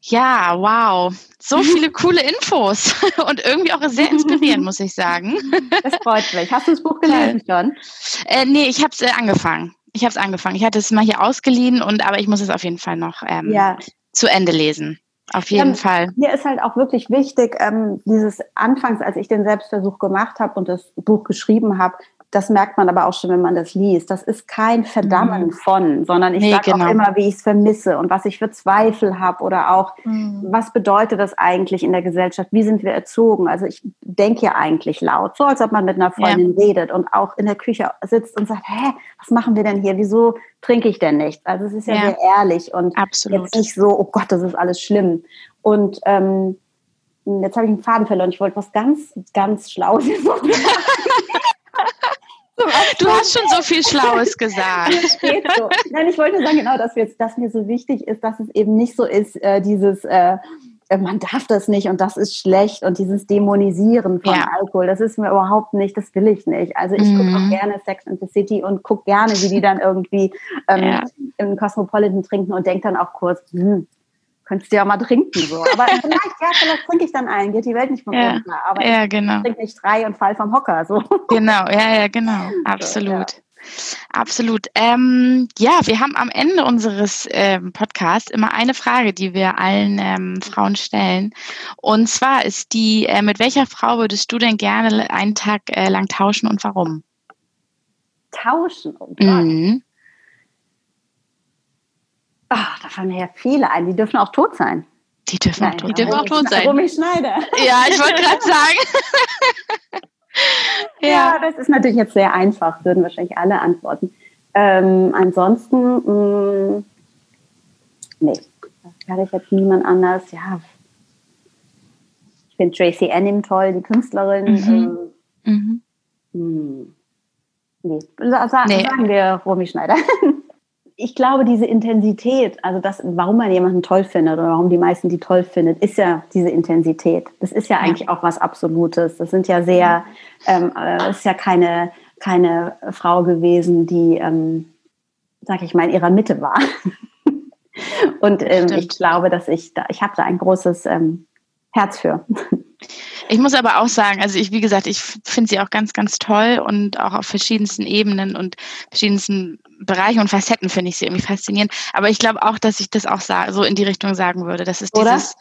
Ja, wow. So viele coole Infos und irgendwie auch sehr inspirierend, muss ich sagen. Das freut mich. Hast du das Buch gelesen schon? Äh, nee, ich habe es äh, angefangen. Ich habe es angefangen. Ich hatte es mal hier ausgeliehen und aber ich muss es auf jeden Fall noch ähm, ja. zu Ende lesen. Auf jeden ja, Fall. Mir ist halt auch wirklich wichtig, ähm, dieses Anfangs, als ich den Selbstversuch gemacht habe und das Buch geschrieben habe, das merkt man aber auch schon, wenn man das liest. Das ist kein Verdammen mhm. von, sondern ich nee, sage genau. auch immer, wie ich es vermisse und was ich für Zweifel habe oder auch, mhm. was bedeutet das eigentlich in der Gesellschaft? Wie sind wir erzogen? Also ich denke ja eigentlich laut, so als ob man mit einer Freundin ja. redet und auch in der Küche sitzt und sagt, hä, was machen wir denn hier? Wieso trinke ich denn nichts? Also es ist ja, ja. sehr ehrlich und Absolut. jetzt nicht so, oh Gott, das ist alles schlimm. Und ähm, jetzt habe ich einen Faden verloren. Ich wollte was ganz, ganz Schlaues. Du hast schon so viel Schlaues gesagt. So. Nein, ich wollte sagen, genau, dass, jetzt, dass mir so wichtig ist, dass es eben nicht so ist, äh, dieses, äh, man darf das nicht und das ist schlecht und dieses Dämonisieren von ja. Alkohol, das ist mir überhaupt nicht, das will ich nicht. Also ich mhm. gucke auch gerne Sex and the City und gucke gerne, wie die dann irgendwie ähm, ja. im Cosmopolitan trinken und denke dann auch kurz, hm, könntest du ja mal trinken. So. Aber vielleicht, ja, vielleicht trinke ich dann einen, geht die Welt nicht mehr runter. Aber ja, genau. ich trinke nicht drei und fall vom Hocker. So. Genau, ja, ja, genau. Absolut. So, ja. Absolut. Ähm, ja, wir haben am Ende unseres ähm, Podcasts immer eine Frage, die wir allen ähm, Frauen stellen. Und zwar ist die, äh, mit welcher Frau würdest du denn gerne einen Tag äh, lang tauschen und warum? Tauschen? Oh. Mhm. Ach, da fallen mir ja viele ein. Die dürfen auch tot sein. Die dürfen Nein, auch tot, die dürfen auch tot sein. Romy Schneider. Ja, ich wollte gerade sagen. ja. ja. das ist natürlich jetzt sehr einfach, würden wahrscheinlich alle antworten. Ähm, ansonsten, mh, mm, nee, das kann ich jetzt niemand anders. Ja, ich finde Tracy Annim toll, die Künstlerin. Mhm. Ähm, mhm. Hm. Nee. Sa nee. sagen wir Romy Schneider. ich glaube, diese Intensität, also das, warum man jemanden toll findet oder warum die meisten die toll findet, ist ja diese Intensität. Das ist ja eigentlich auch was Absolutes. Das sind ja sehr, ähm, äh, ist ja keine, keine Frau gewesen, die, ähm, sag ich mal, in ihrer Mitte war. Und ähm, ich glaube, dass ich da, ich habe da ein großes ähm, Herz für. Ich muss aber auch sagen, also ich, wie gesagt, ich finde sie auch ganz, ganz toll und auch auf verschiedensten Ebenen und verschiedensten Bereichen und Facetten finde ich sie irgendwie faszinierend. Aber ich glaube auch, dass ich das auch so in die Richtung sagen würde. Das ist Oder? dieses,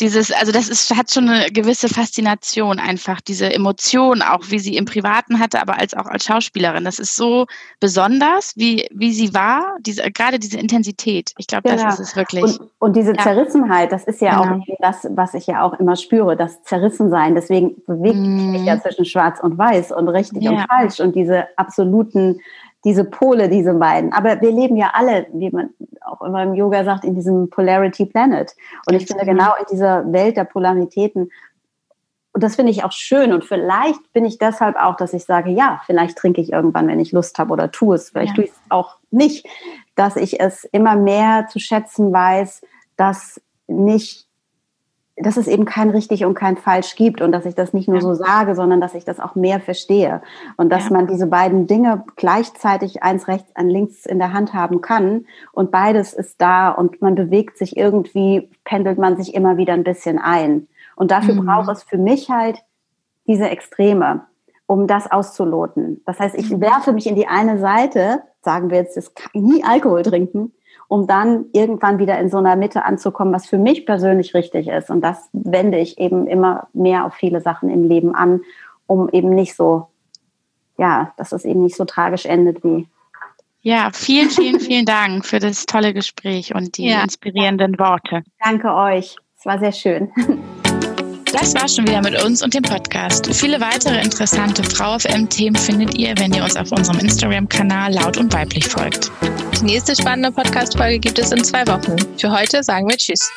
dieses, also das ist, hat schon eine gewisse Faszination einfach, diese Emotion, auch wie sie im Privaten hatte, aber als auch als Schauspielerin. Das ist so besonders, wie, wie sie war, diese, gerade diese Intensität. Ich glaube, genau. das ist es wirklich. Und, und diese ja. Zerrissenheit, das ist ja genau. auch das, was ich ja auch immer spüre, das Zerrissensein. Deswegen bewegt mm. mich ja mhm. zwischen Schwarz und Weiß und richtig ja. und falsch und diese absoluten diese Pole, diese beiden. Aber wir leben ja alle, wie man auch immer im Yoga sagt, in diesem Polarity Planet. Und ich finde genau in dieser Welt der Polaritäten, und das finde ich auch schön. Und vielleicht bin ich deshalb auch, dass ich sage, ja, vielleicht trinke ich irgendwann, wenn ich Lust habe oder tue es. Vielleicht ja. tue ich es auch nicht, dass ich es immer mehr zu schätzen weiß, dass nicht dass es eben kein richtig und kein falsch gibt und dass ich das nicht nur so sage, sondern dass ich das auch mehr verstehe und dass ja. man diese beiden Dinge gleichzeitig eins rechts, ein links in der Hand haben kann und beides ist da und man bewegt sich irgendwie, pendelt man sich immer wieder ein bisschen ein. Und dafür mhm. braucht es für mich halt diese Extreme, um das auszuloten. Das heißt, ich mhm. werfe mich in die eine Seite, sagen wir jetzt, das nie Alkohol trinken, um dann irgendwann wieder in so einer Mitte anzukommen, was für mich persönlich richtig ist. Und das wende ich eben immer mehr auf viele Sachen im Leben an, um eben nicht so ja, dass es eben nicht so tragisch endet wie. Ja, vielen, vielen, vielen Dank für das tolle Gespräch und die ja. inspirierenden Worte. Danke euch. Es war sehr schön. Das war schon wieder mit uns und dem Podcast. Viele weitere interessante Frau FM-Themen findet ihr, wenn ihr uns auf unserem Instagram-Kanal laut und weiblich folgt. Die nächste spannende Podcast-Folge gibt es in zwei Wochen. Für heute sagen wir Tschüss.